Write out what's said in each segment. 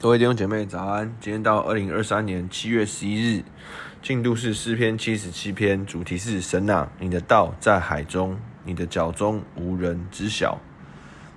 各位弟兄姐妹早安！今天到二零二三年七月十一日，进度是诗篇七十七篇，主题是神啊，你的道在海中，你的脚踪无人知晓。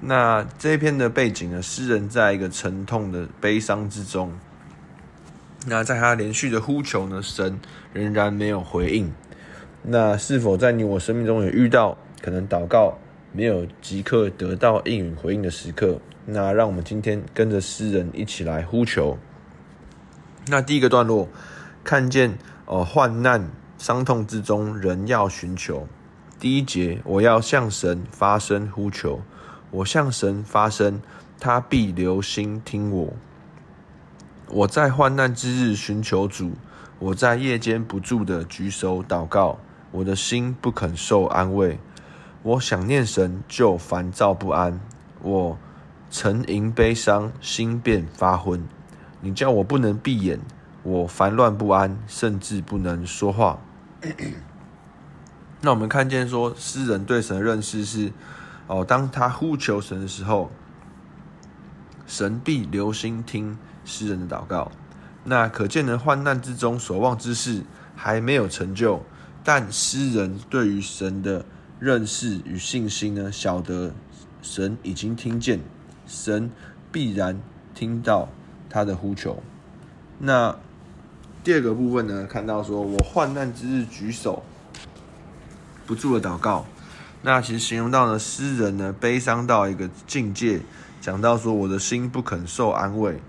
那这一篇的背景呢，诗人在一个沉痛的悲伤之中。那在他连续的呼求呢，神仍然没有回应。那是否在你我生命中也遇到可能祷告没有即刻得到应允回应的时刻？那让我们今天跟着诗人一起来呼求。那第一个段落，看见哦，患难伤痛之中，人要寻求。第一节，我要向神发声呼求，我向神发声，他必留心听我。我在患难之日寻求主，我在夜间不住的举手祷告，我的心不肯受安慰，我想念神就烦躁不安，我。沉吟悲伤，心便发昏。你叫我不能闭眼，我烦乱不安，甚至不能说话。那我们看见说，诗人对神的认识是：哦，当他呼求神的时候，神必留心听诗人的祷告。那可见呢，患难之中所望之事还没有成就，但诗人对于神的认识与信心呢，晓得神已经听见。神必然听到他的呼求。那第二个部分呢？看到说我患难之日举手不住的祷告。那其实形容到呢，诗人呢悲伤到一个境界，讲到说我的心不肯受安慰。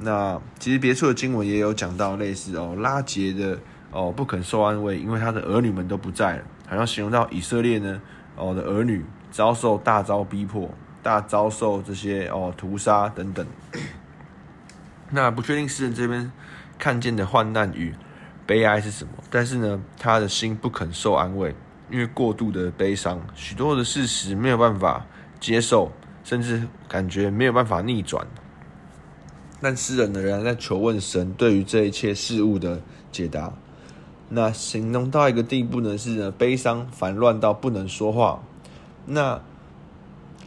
那其实别处的经文也有讲到类似哦，拉结的哦不肯受安慰，因为他的儿女们都不在了。好像形容到以色列呢哦的儿女遭受大遭逼迫。大遭受这些哦屠杀等等，那不确定诗人这边看见的患难与悲哀是什么，但是呢，他的心不肯受安慰，因为过度的悲伤，许多的事实没有办法接受，甚至感觉没有办法逆转。但诗人，仍然在求问神对于这一切事物的解答。那形容到一个地步呢，是呢悲伤烦乱到不能说话。那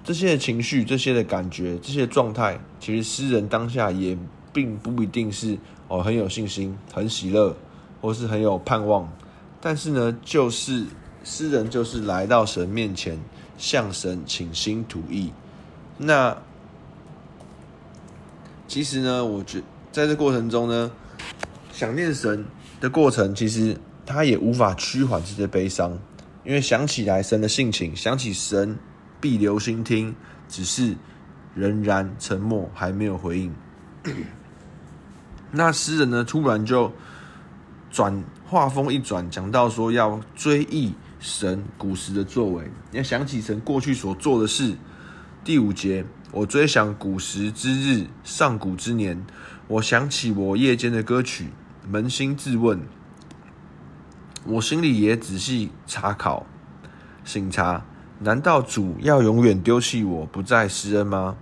这些情绪、这些的感觉、这些状态，其实诗人当下也并不一定是哦很有信心、很喜乐，或是很有盼望。但是呢，就是诗人就是来到神面前，向神倾心吐意。那其实呢，我觉在这过程中呢，想念神的过程，其实他也无法趋缓这些悲伤，因为想起来神的性情，想起神。必留心听，只是仍然沉默，还没有回应。那诗人呢？突然就转话锋一转，讲到说要追忆神古时的作为，要想起神过去所做的事。第五节，我追想古时之日，上古之年，我想起我夜间的歌曲，扪心自问，我心里也仔细查考、省察。难道主要永远丢弃我，不再施恩吗？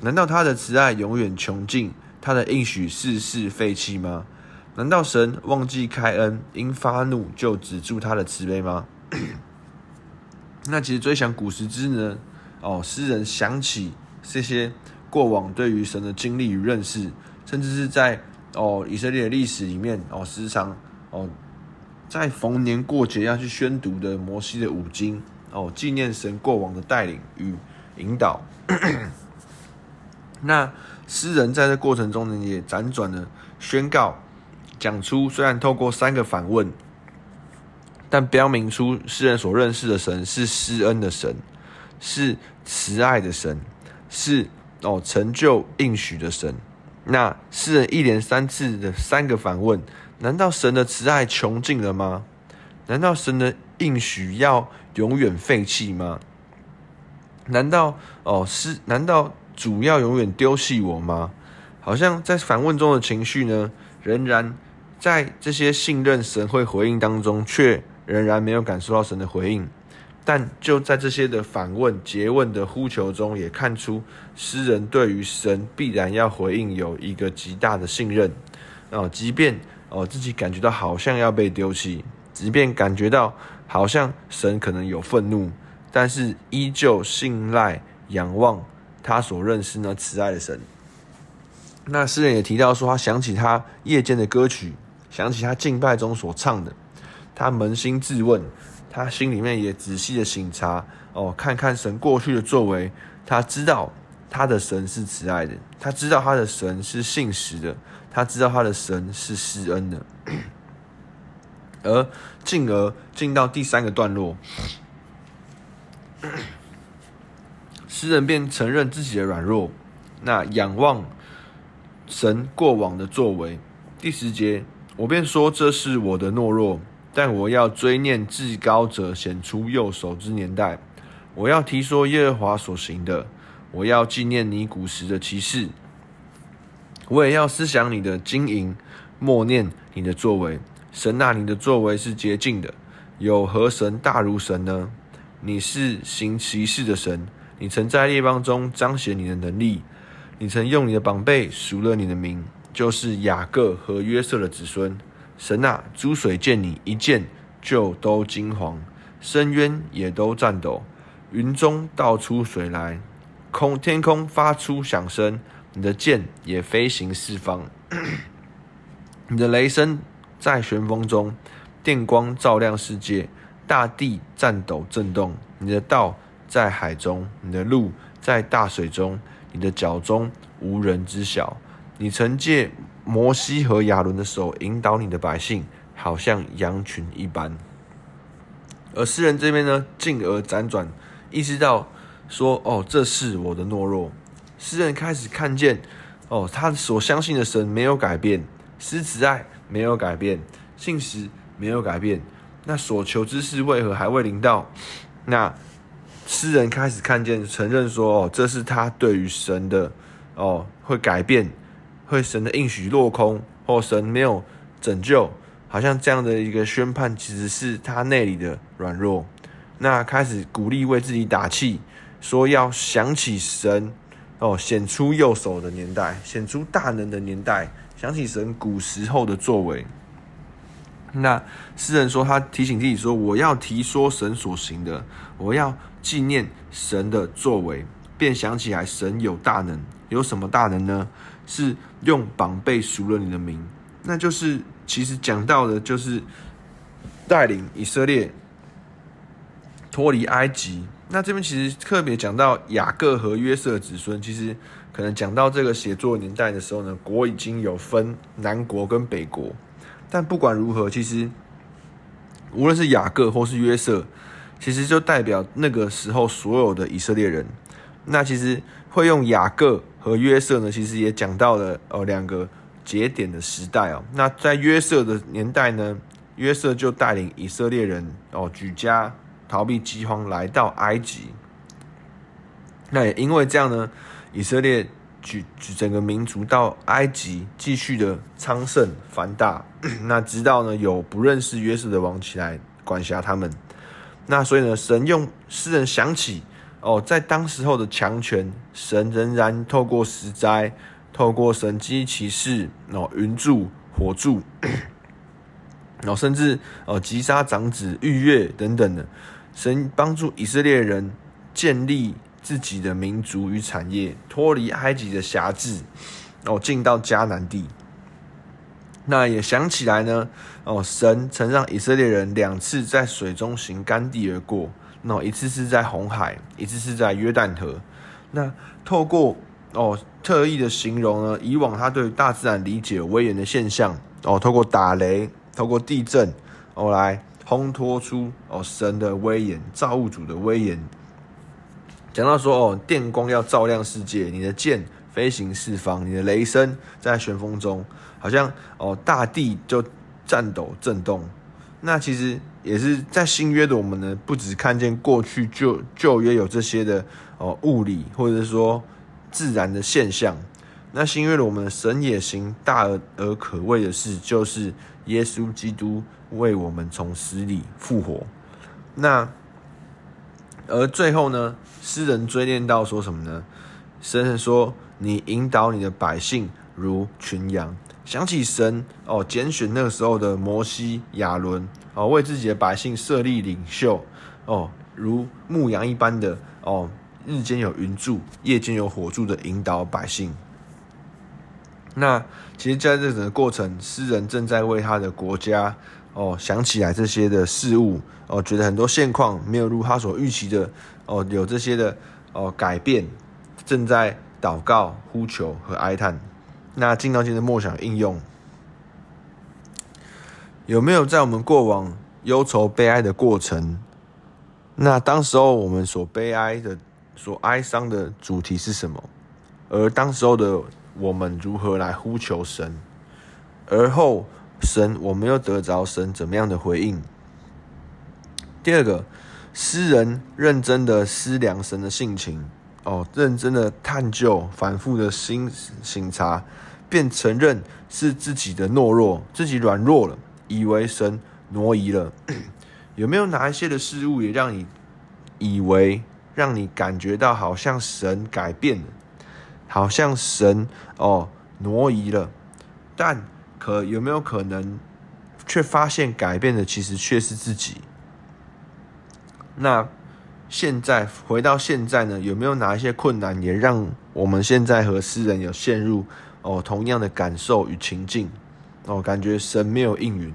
难道他的慈爱永远穷尽，他的应许世世废弃吗？难道神忘记开恩，因发怒就止住他的慈悲吗？那其实追想古时之呢？哦，诗人想起这些过往对于神的经历与认识，甚至是在哦以色列的历史里面哦，时常哦在逢年过节要去宣读的摩西的五经。哦，纪念神过往的带领与引导。那诗人在这过程中呢，也辗转的宣告、讲出，虽然透过三个反问，但标明出诗人所认识的神是施恩的神，是慈爱的神，是哦成就应许的神。那诗人一连三次的三个反问，难道神的慈爱穷尽了吗？难道神的应许要永远废弃吗？难道哦是？难道主要永远丢弃我吗？好像在反问中的情绪呢，仍然在这些信任神会回应当中，却仍然没有感受到神的回应。但就在这些的反问、诘问的呼求中，也看出诗人对于神必然要回应有一个极大的信任。哦，即便哦自己感觉到好像要被丢弃。即便感觉到好像神可能有愤怒，但是依旧信赖、仰望他所认识那慈爱的神。那诗人也提到说，他想起他夜间的歌曲，想起他敬拜中所唱的，他扪心自问，他心里面也仔细的省察哦，看看神过去的作为，他知道他的神是慈爱的，他知道他的神是信实的，他知道他的神是施恩的，而进而进到第三个段落，诗人便承认自己的软弱，那仰望。神过往的作为，第十节，我便说这是我的懦弱，但我要追念至高者显出右手之年代，我要提说耶和华所行的，我要纪念你古时的奇事，我也要思想你的经营，默念你的作为。神哪，你的作为是洁净的，有何神大如神呢？你是行奇事的神，你曾在列邦中彰显你的能力。你曾用你的膀臂赎了你的名，就是雅各和约瑟的子孙。神啊，诸水见你一见就都惊惶，深渊也都颤抖，云中倒出水来，空天空发出响声，你的剑也飞行四方，你的雷声在旋风中，电光照亮世界，大地颤抖震动。你的道在海中，你的路在大水中。你的脚中无人知晓，你曾借摩西和亚伦的手引导你的百姓，好像羊群一般。而诗人这边呢，进而辗转意识到说：“哦，这是我的懦弱。”诗人开始看见，哦，他所相信的神没有改变，施慈爱没有改变，信实没有改变。那所求之事为何还未临到？那？诗人开始看见、承认说：“哦，这是他对于神的哦会改变，会神的应许落空，或神没有拯救，好像这样的一个宣判，其实是他内里的软弱。那开始鼓励为自己打气，说要想起神哦显出右手的年代，显出大能的年代，想起神古时候的作为。那诗人说，他提醒自己说：我要提说神所行的，我要。”纪念神的作为，便想起来神有大能，有什么大能呢？是用膀臂赎了你的名，那就是其实讲到的，就是带领以色列脱离埃及。那这边其实特别讲到雅各和约瑟子孙，其实可能讲到这个写作年代的时候呢，国已经有分南国跟北国。但不管如何，其实无论是雅各或是约瑟。其实就代表那个时候所有的以色列人。那其实会用雅各和约瑟呢，其实也讲到了哦两个节点的时代哦。那在约瑟的年代呢，约瑟就带领以色列人哦举家逃避饥荒来到埃及。那也因为这样呢，以色列举举整个民族到埃及继续的昌盛繁大。那直到呢有不认识约瑟的王起来管辖他们。那所以呢，神用诗人想起哦，在当时候的强权，神仍然透过十灾，透过神机骑士，哦，云柱、火柱，然 后甚至哦，击杀长子、逾越等等的，神帮助以色列人建立自己的民族与产业，脱离埃及的辖制，哦，进到迦南地。那也想起来呢，哦，神曾让以色列人两次在水中行干地而过，那一次是在红海，一次是在约旦河。那透过哦特意的形容呢，以往他对大自然理解威严的现象，哦，透过打雷，透过地震，哦，来烘托出哦神的威严，造物主的威严。讲到说哦，电光要照亮世界，你的剑飞行四方，你的雷声在旋风中。好像哦，大地就颤抖震动。那其实也是在新约的我们呢，不只看见过去旧旧约有这些的哦物理或者说自然的现象。那新约的我们，神也行大而可畏的事，就是耶稣基督为我们从死里复活。那而最后呢，诗人追念到说什么呢？诗人说：“你引导你的百姓如群羊。”想起神哦，拣选那个时候的摩西、亚伦哦，为自己的百姓设立领袖哦，如牧羊一般的哦，日间有云柱，夜间有火柱的引导百姓。那其实在这整个过程，诗人正在为他的国家哦想起来这些的事物哦，觉得很多现况没有如他所预期的哦，有这些的哦改变，正在祷告、呼求和哀叹。那进到今天的默想应用，有没有在我们过往忧愁悲哀的过程？那当时候我们所悲哀的、所哀伤的主题是什么？而当时候的我们如何来呼求神？而后神，我们又得着神怎么样的回应？第二个，诗人认真的思量神的性情，哦，认真的探究、反复的心省察，便承认是自己的懦弱，自己软弱了，以为神挪移了。有没有哪一些的事物也让你以为，让你感觉到好像神改变了，好像神哦挪移了，但可有没有可能，却发现改变的其实却是自己？那现在回到现在呢？有没有哪一些困难也让我们现在和诗人有陷入哦同样的感受与情境？哦，感觉神没有应允。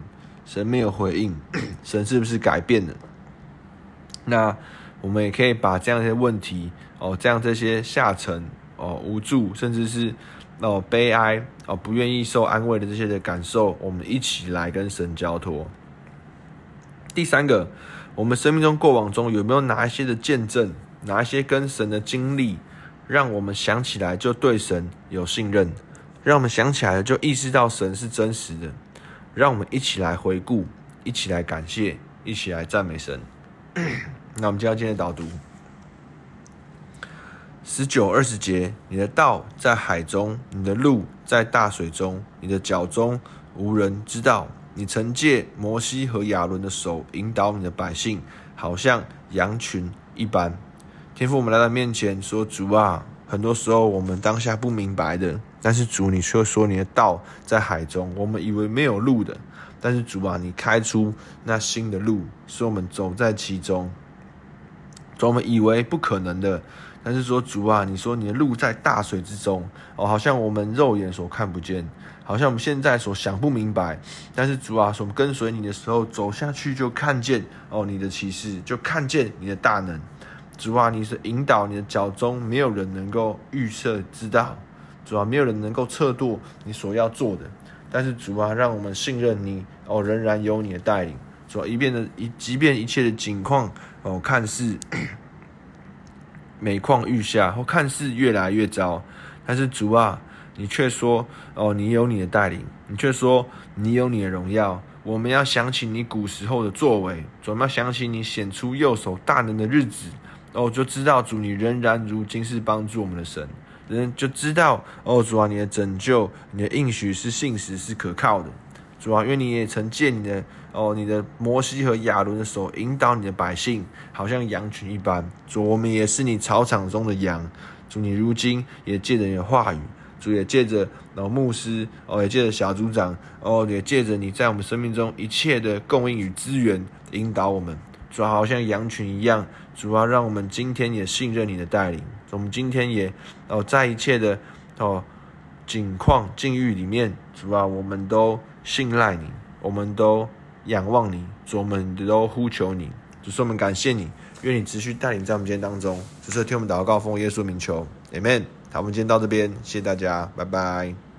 神没有回应，神是不是改变了？那我们也可以把这样一些问题哦，这样这些下沉哦、无助，甚至是哦悲哀哦、不愿意受安慰的这些的感受，我们一起来跟神交托。第三个，我们生命中过往中有没有哪一些的见证，哪一些跟神的经历，让我们想起来就对神有信任，让我们想起来就意识到神是真实的。让我们一起来回顾，一起来感谢，一起来赞美神。那我们接到今天的导读，十九二十节，你的道在海中，你的路在大水中，你的脚踪无人知道。你曾借摩西和亚伦的手引导你的百姓，好像羊群一般。天父，我们来到面前说：“主啊，很多时候我们当下不明白的。”但是主，你却说你的道在海中，我们以为没有路的，但是主啊，你开出那新的路，使我们走在其中。主，我们以为不可能的，但是说主啊，你说你的路在大水之中，哦，好像我们肉眼所看不见，好像我们现在所想不明白，但是主啊，我们跟随你的时候走下去就看见哦，你的启示就看见你的大能。主啊，你是引导你的脚踪，没有人能够预测知道。主啊，没有人能够测度你所要做的，但是主啊，让我们信任你哦，仍然有你的带领。主啊，一遍的一，即便一切的景况哦，看似每况愈下，或看似越来越糟，但是主啊，你却说哦，你有你的带领，你却说你有你的荣耀。我们要想起你古时候的作为，主，我们要想起你显出右手大能的日子，哦，就知道主你仍然如今是帮助我们的神。人就知道哦，主啊，你的拯救，你的应许是信实，是可靠的。主啊，因为你也曾借你的哦，你的摩西和亚伦的手引导你的百姓，好像羊群一般。主，我们也是你草场中的羊。主，你如今也借着你的话语，主也借着老牧师哦，也借着小组长哦，也借着你在我们生命中一切的供应与资源引导我们。主啊，好像羊群一样。主啊，让我们今天也信任你的带领。我们今天也哦，在一切的哦境况境遇里面，主啊，我们都信赖你，我们都仰望你，主，我们都呼求你，主，我们感谢你，愿你持续带领在我们今天当中。主，是听我们祷告，奉耶稣名求，Amen。好，我们今天到这边，谢谢大家，拜拜。